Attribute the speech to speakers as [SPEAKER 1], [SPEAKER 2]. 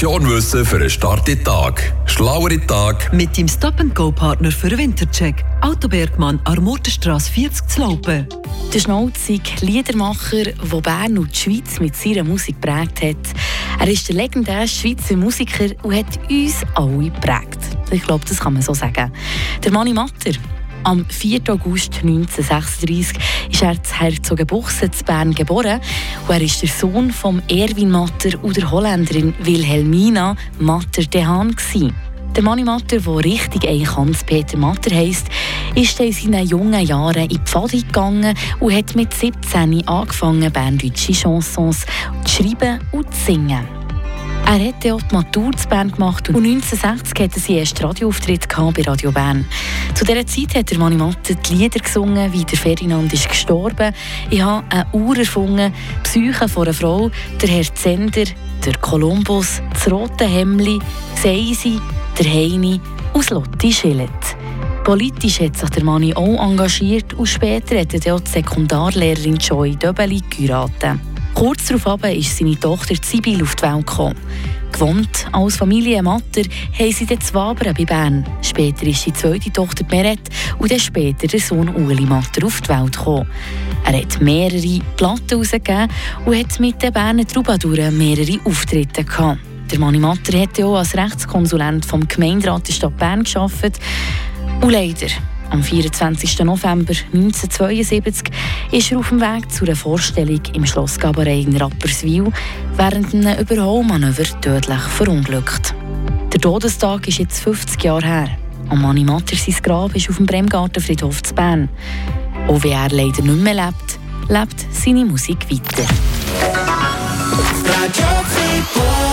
[SPEAKER 1] Information wissen für einen starken Tag. Schlauere Tag.
[SPEAKER 2] Mit dem Stop-and-Go-Partner für Wintercheck. Autobergmann, Armurtenstrasse 40 zu Laupen.
[SPEAKER 3] Der Schnauzig, Liedermacher, der Bern und die Schweiz mit seiner Musik geprägt hat. Er ist der legendäre Schweizer Musiker und hat uns alle geprägt. Ich glaube, das kann man so sagen. Der Mani Matter. Am 4. August 1936 ist er zu Herzogenbuchsen zu Bern geboren. Und er ist der Sohn von Erwin Matter und der Holländerin Wilhelmina Matter dehan Der Mani Matter, der richtig eigentlich Hans-Peter Matter heisst, ist in seinen jungen Jahren in die Pfade gegangen und hat mit 17 angefangen, berndeutsche Chansons zu schreiben und zu singen. Er hat auch die Matur zu Bern gemacht und 1960 hatte seinen ersten Radioauftritt bei Radio Bern. Zu dieser Zeit hat der Mani Matte die Lieder gesungen, wie der Ferdinand ist gestorben. Ich habe eine Uhr erfunden, die Psyche von einer Frau, der Herr Zender, der Kolumbus, das rote Hemli, Seisi, der Heini und Lotti Schillet. Politisch hat sich der Mani auch engagiert und später hat er auch die Sekundarlehrerin Joy Döbeli geheiratet. Kurz darauf ist seine Tochter Sibyl auf die Welt gekommen. Gewohnt als Familie Matter haben sie dann Wabern bei Bern. Später ist die zweite Tochter Meret und dann später der Sohn Uli Matter auf die Welt gekommen. Er hat mehrere Platten herausgegeben und hat mit den Berner Troubadouren mehrere Auftritte gehabt. Der Mani Matter hat auch als Rechtskonsulent vom Gemeinderat der Stadt Bern gearbeitet. Und leider am 24. November 1972 ist er auf dem Weg zu einer Vorstellung im Schloss Gabarei in Rapperswil während einem Überholmanöver tödlich verunglückt. Der Todestag ist jetzt 50 Jahre her. Am Mani Matter sein Grab ist auf dem Bremgartenfriedhof zu Bern. Auch wenn er leider nicht mehr lebt, lebt seine Musik weiter.